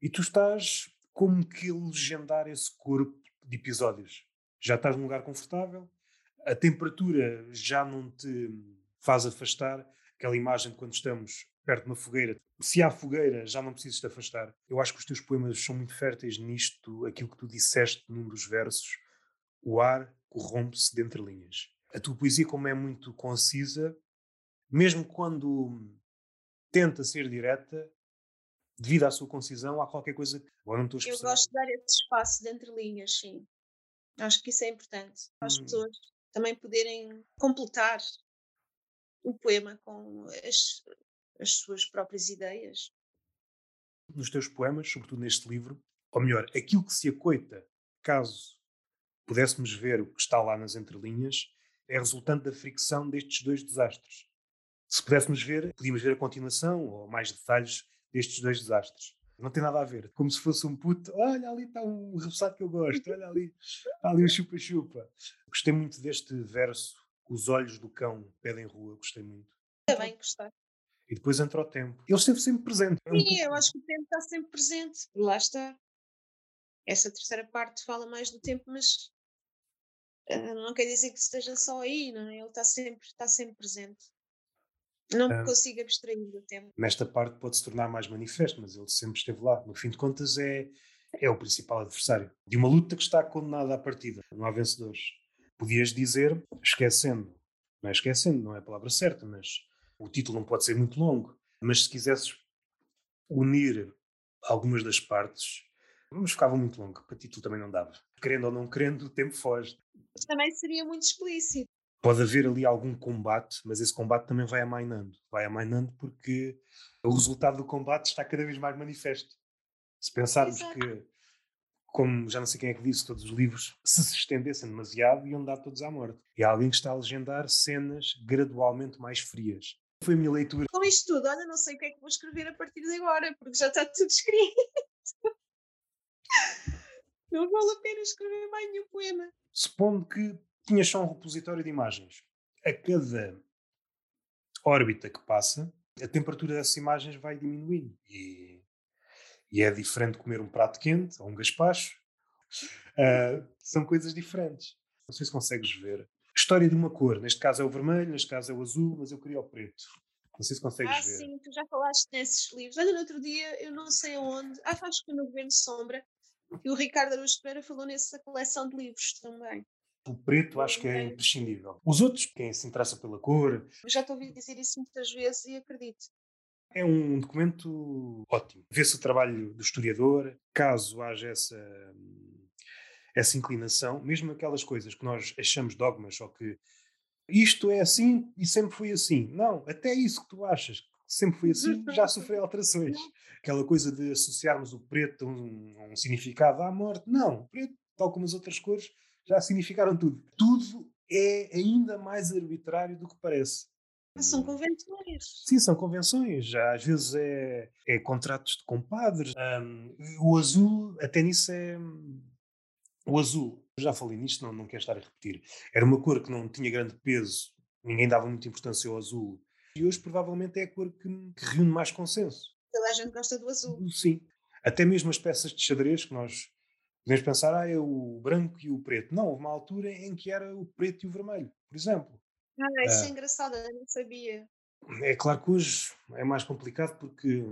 e tu estás como que a legendar esse corpo de episódios. Já estás num lugar confortável, a temperatura já não te faz afastar, aquela imagem de quando estamos perto de uma fogueira. Se há fogueira, já não precisas te afastar. Eu acho que os teus poemas são muito férteis nisto, aquilo que tu disseste num dos versos. O ar corrompe-se de entre linhas. A tua poesia, como é muito concisa, mesmo quando tenta ser direta devido à sua concisão, há qualquer coisa que agora não estou Eu gosto de dar esse espaço de entre linhas, sim. Acho que isso é importante para as Hum. pessoas também poderem completar o poema com as, as suas próprias ideias. nos teus poemas, sobretudo neste livro, ou melhor, aquilo que se acoita, caso pudéssemos ver o que está lá nas entrelinhas, é resultante da fricção destes dois desastres. Se pudéssemos ver, podíamos ver a continuação ou mais detalhes destes dois desastres. Não tem nada a ver. Como se fosse um puto, olha ali está um repousado que eu gosto, olha ali, está ali um chupa-chupa. Gostei muito deste verso, os olhos do cão pedem rua, gostei muito. Ainda bem gostar. E depois entra o tempo. Ele esteve sempre presente. É um Sim, eu acho que o tempo está sempre presente. Lá está. Essa terceira parte fala mais do tempo, mas ah, não quer dizer que esteja só aí, não é? Ele está sempre, está sempre presente. Não me Ah. consigo abstrair do tempo. nesta parte pode se tornar mais manifesto, mas ele sempre esteve lá. No fim de contas, é, é o principal adversário de uma luta que está condenada à partida. Não há vencedores. Podias dizer, esquecendo, não é esquecendo, não é a palavra certa, mas o título não pode ser muito longo. Mas se quisesses unir algumas das partes, mas ficava muito longo, para título também não dava. Querendo ou não querendo, o tempo foge. Mas também seria muito explícito. Pode haver ali algum combate, mas esse combate também vai amainando. Vai amainando porque o resultado do combate está cada vez mais manifesto. Se pensarmos Exato. que, como já não sei quem é que disse, todos os livros, se se estendessem demasiado, iam dar todos à morte. E há alguém que está a legendar cenas gradualmente mais frias. Foi a minha leitura. Com isto tudo, olha, não sei o que é que vou escrever a partir de agora, porque já está tudo escrito. Não vale a pena escrever mais nenhum poema. Supondo que tinhas só um repositório de imagens. A cada órbita que passa, a temperatura dessas imagens vai diminuindo. E, e é diferente comer um prato quente ou um gaspacho. Ah, são coisas diferentes. Não sei se consegues ver. História de uma cor. Neste caso é o vermelho, neste caso é o azul, mas eu queria o preto. Não sei se consegues Ah, ver. sim, tu já falaste nesses livros. Olha, no outro dia, eu não sei aonde, ah, acho que no Governo Sombra, e o Ricardo Araújo Pereira falou nessa coleção de livros também. O preto acho que é imprescindível. Os outros, quem se interessa pela cor, Eu já te ouvi dizer isso muitas vezes e acredito. É um documento ótimo. Vê-se o trabalho do historiador, caso haja essa, essa inclinação, mesmo aquelas coisas que nós achamos dogmas, ou que isto é assim e sempre foi assim. Não, até isso que tu achas que sempre foi assim já sofreu alterações. Aquela coisa de associarmos o preto a um, a um significado à morte. Não, o preto, tal como as outras cores, já significaram tudo. Tudo é ainda mais arbitrário do que parece. Mas são convenções. Sim, são convenções. Já Às vezes é, é contratos de compadres. Ahm, o azul, até nisso é. O azul, já falei nisto, não, não quero estar a repetir. Era uma cor que não tinha grande peso, ninguém dava muita importância ao azul. E hoje, provavelmente, é a cor que, que reúne mais consenso. Toda a gente gosta do azul. Sim. Até mesmo as peças de xadrez que nós podemos pensar, ah, é o branco e o preto. Não, houve uma altura em que era o preto e o vermelho, por exemplo. Ah, isso Ah. é engraçado, eu não sabia. É claro que hoje é mais complicado porque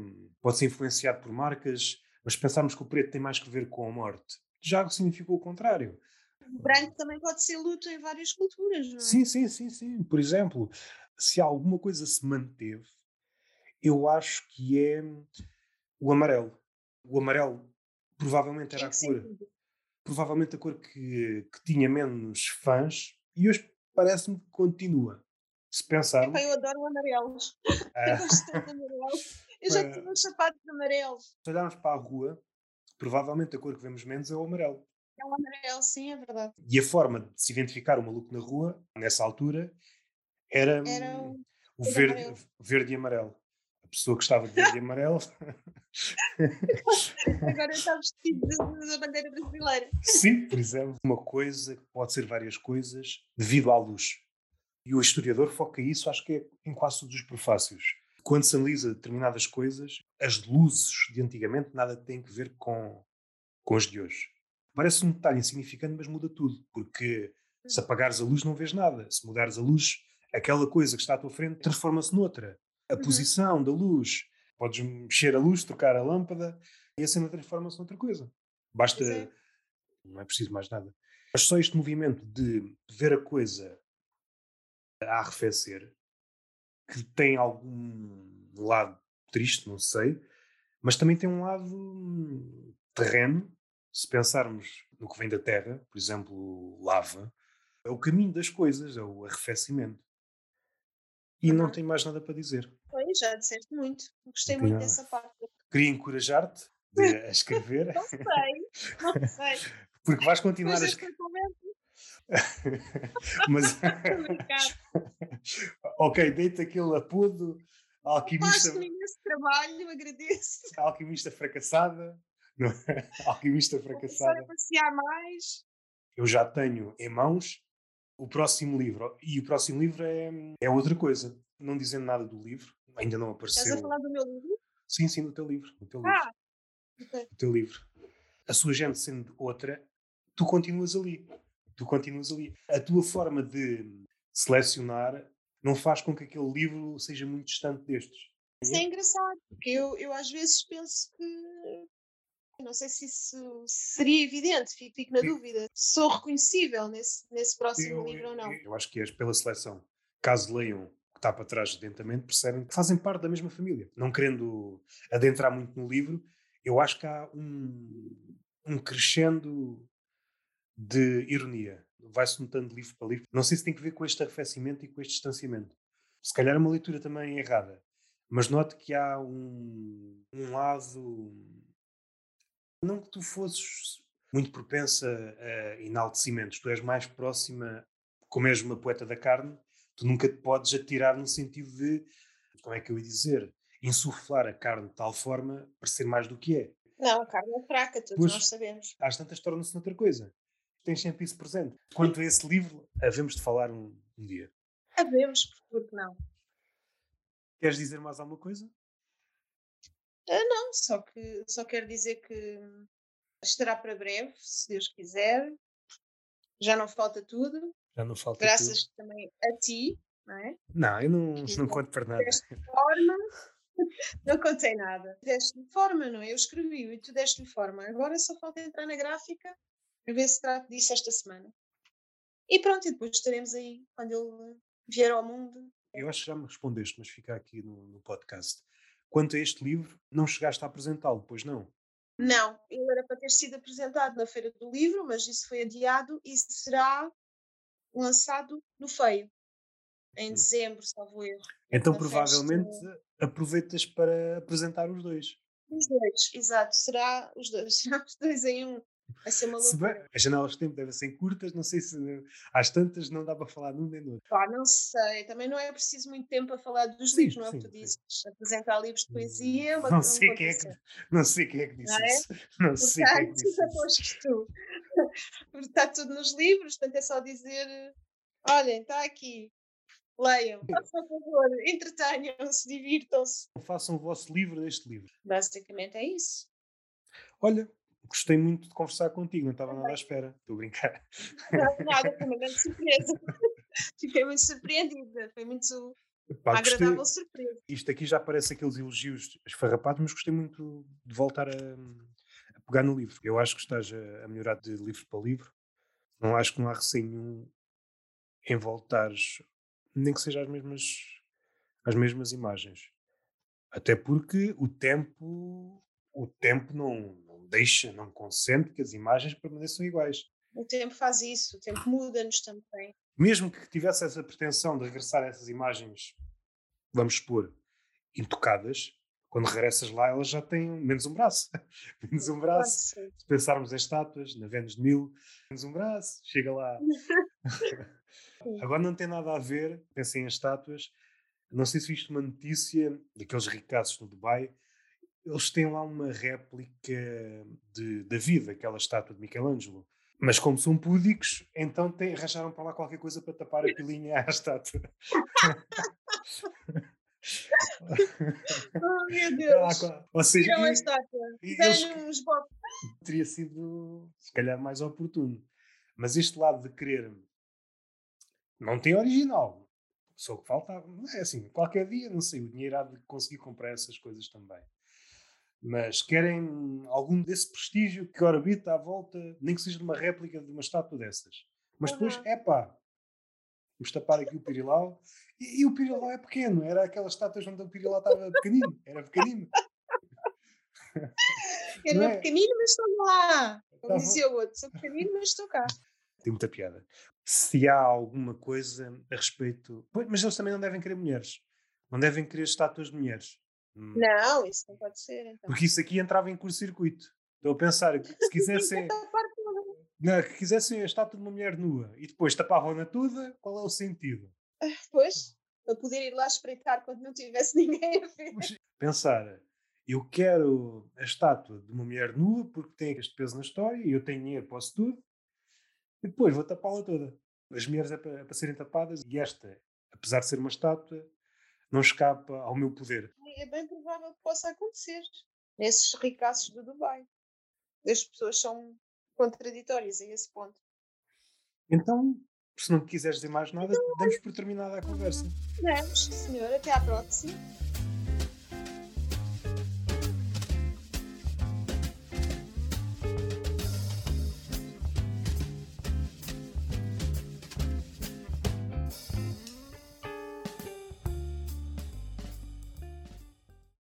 pode ser influenciado por marcas, mas pensarmos que o preto tem mais que ver com a morte, já significou o contrário. O branco também pode ser luto em várias culturas, não é? Sim, sim, sim, sim. Por exemplo, se alguma coisa se manteve, eu acho que é o amarelo. O amarelo provavelmente era a cor, provavelmente a cor que, que tinha menos fãs e hoje parece-me que continua. Se pensarmos, Epá, eu adoro o amarelo. Eu ah, gosto tanto de amarelo. Eu já tive uns sapatos amarelos. se olharmos para a rua, provavelmente a cor que vemos menos é o amarelo. É um amarelo, sim, é verdade. E a forma de se identificar o maluco na rua, nessa altura, era, Era hum, o- o o verde, verde e amarelo. Pessoa que estava de verde e amarelo, Agora está vestido da bandeira brasileira. sim, por exemplo, uma coisa que pode ser várias coisas devido à luz. E o historiador foca isso, acho que é em quase todos os prefácios. Quando se analisa determinadas coisas, as luzes de antigamente nada têm que ver com, com as de hoje. Parece um detalhe insignificante, mas muda tudo, porque se apagares a luz não vês nada. Se mudares a luz, aquela coisa que está à tua frente transforma-se noutra. A Uhum. posição da luz. Podes mexer a luz, trocar a lâmpada e a cena transforma-se noutra coisa. Basta. Pois é. Não é preciso mais nada. Mas só este movimento de ver a coisa a arrefecer, que tem algum lado triste, não sei, mas também tem um lado terreno. Se pensarmos no que vem da terra, por exemplo, lava, é o caminho das coisas, é o arrefecimento. E não tenho mais nada para dizer. Pois, já disseste muito. Gostei muito nada. dessa parte. Queria encorajar-te a escrever. não sei, não sei. Porque vais continuar Mas a escrever. Mas. ok, deita aquele apodo. Alquimista. Faço imenso trabalho, agradeço. Alquimista fracassada. Não é? Alquimista fracassada. Vou passear mais. Eu já tenho em mãos o próximo livro. E o próximo livro é, é outra coisa. Não dizendo nada do livro, ainda não apareceu. Estás a falar do meu livro? Sim, sim, do teu livro. Do teu livro. Ah, okay. do teu livro. A sua gente sendo outra, tu continuas ali. Tu continuas ali. A tua forma de selecionar não faz com que aquele livro seja muito distante destes. Isso é engraçado, porque eu, eu às vezes penso que não sei se isso seria evidente, fico, fico na Sim. dúvida. Sou reconhecível nesse, nesse próximo eu, livro ou não? Eu acho que és pela seleção. Caso leiam o que está para trás dentamente, percebem que fazem parte da mesma família. Não querendo adentrar muito no livro, eu acho que há um, um crescendo de ironia. Vai-se notando de livro para livro. Não sei se tem que ver com este arrefecimento e com este distanciamento. Se calhar é uma leitura também errada. Mas note que há um, um lado não que tu fosses muito propensa a enaltecimentos, tu és mais próxima, como és uma poeta da carne, tu nunca te podes atirar no sentido de, como é que eu ia dizer, insuflar a carne de tal forma para ser mais do que é. Não, a carne é fraca, todos pois, nós sabemos. Às tantas torna-se noutra coisa. Tens sempre isso presente. Quanto a esse livro, havemos de falar um, um dia. Havemos, porque não? Queres dizer mais alguma coisa? Ah, não, só que só quero dizer que estará para breve, se Deus quiser. Já não falta tudo. Já não falta Graças tudo. também a ti, não é? Não, eu não, não conto para nada. Forma, não contei nada. Deste-lhe forma, não é? Eu escrevi e tu deste-lhe forma. Agora só falta entrar na gráfica para ver se trato disso esta semana. E pronto, e depois estaremos aí quando ele vier ao mundo. Eu acho que já me respondeste, mas fica aqui no, no podcast. Quanto a este livro, não chegaste a apresentá-lo, pois não? Não, ele era para ter sido apresentado na Feira do Livro, mas isso foi adiado e será lançado no Feio, em hum. dezembro, salvo erro. Então, provavelmente, festa... aproveitas para apresentar os dois. Os dois, exato. Será os dois, será os dois em um. Vai ser uma loucura. as janelas de tempo devem ser curtas, não sei se às tantas não dá para falar num nem do outro. Pá, não sei, também não é preciso muito tempo para falar dos sim, livros, não é o que tu dizes? Apresentar livros de poesia é uma não sei quem é que Não sei quem é que disse não é? isso. Não sei quem é que disse isso. tu. Está tudo nos livros, portanto é só dizer: olhem, está aqui, Leiam, façam favor, entretenham-se, divirtam-se. Façam o vosso livro deste livro. Basicamente é isso. Olha, gostei muito de conversar contigo, não estava nada à espera. Estou a brincar. Não, nada, foi uma grande surpresa. Fiquei muito surpreendida, foi muito Pá, agradável gostei, surpresa. Isto aqui já parece aqueles elogios esfarrapados, mas gostei muito de voltar a, a pegar no livro. Eu acho que estás a, a, melhorar de livro para livro. Não acho que não há receio nenhum em voltares, nem que seja as mesmas, as mesmas imagens. Até porque o tempo, o tempo não, deixa, não consente que as imagens permaneçam iguais. O tempo faz isso, o tempo muda-nos também. Mesmo que tivesse essa pretensão de regressar a essas imagens, vamos expor, intocadas, quando regressas lá elas já têm menos um braço. menos um braço. Se pensarmos em estátuas, na Vênus de Mil, menos um braço, chega lá. Agora não tem nada a ver, pensem em estátuas. Não sei se viste uma notícia daqueles ricaços no Dubai eles têm lá uma réplica de David, aquela estátua de Michelangelo. Mas como são púdicos, então tem, arranjaram para lá qualquer coisa para tapar a pilinha à estátua. oh meu Deus! Ah, ou seja, é estátua. Eles, teria sido se calhar mais oportuno. Mas este lado de querer não tem original. Só que faltava. É assim, qualquer dia, não sei, o dinheiro há de conseguir comprar essas coisas também mas querem algum desse prestígio que orbita à volta, nem que seja de uma réplica de uma estátua dessas. Mas depois, é pá, vamos tapar aqui o Pirilau. E, e o Pirilau é pequeno, era aquelas estátuas onde o Pirilau estava pequenino, era pequenino. Era é? pequenino, mas estou lá. Como dizia o outro, sou pequenino, mas estou cá. Tem muita piada. Se há alguma coisa a respeito. Mas eles também não devem querer mulheres. Não devem querer estátuas de mulheres. Hum. Não, isso não pode ser. Então. Porque isso aqui entrava em curto-circuito. Estou a pensar que se quisessem. não, que quisessem a estátua de uma mulher nua e depois tapavam-na toda, qual é o sentido? Ah, pois, para poder ir lá espreitar quando não tivesse ninguém a ver. Pensar, eu quero a estátua de uma mulher nua porque tem este peso na história e eu tenho dinheiro, posso tudo, e depois vou tapá-la toda. As mulheres é para, é para serem tapadas e esta, apesar de ser uma estátua, não escapa ao meu poder. É bem provável que possa acontecer nesses ricaços do Dubai. As pessoas são contraditórias a esse ponto. Então, se não quiseres dizer mais nada, então, damos por terminada a conversa. Vamos, senhor. Até à próxima.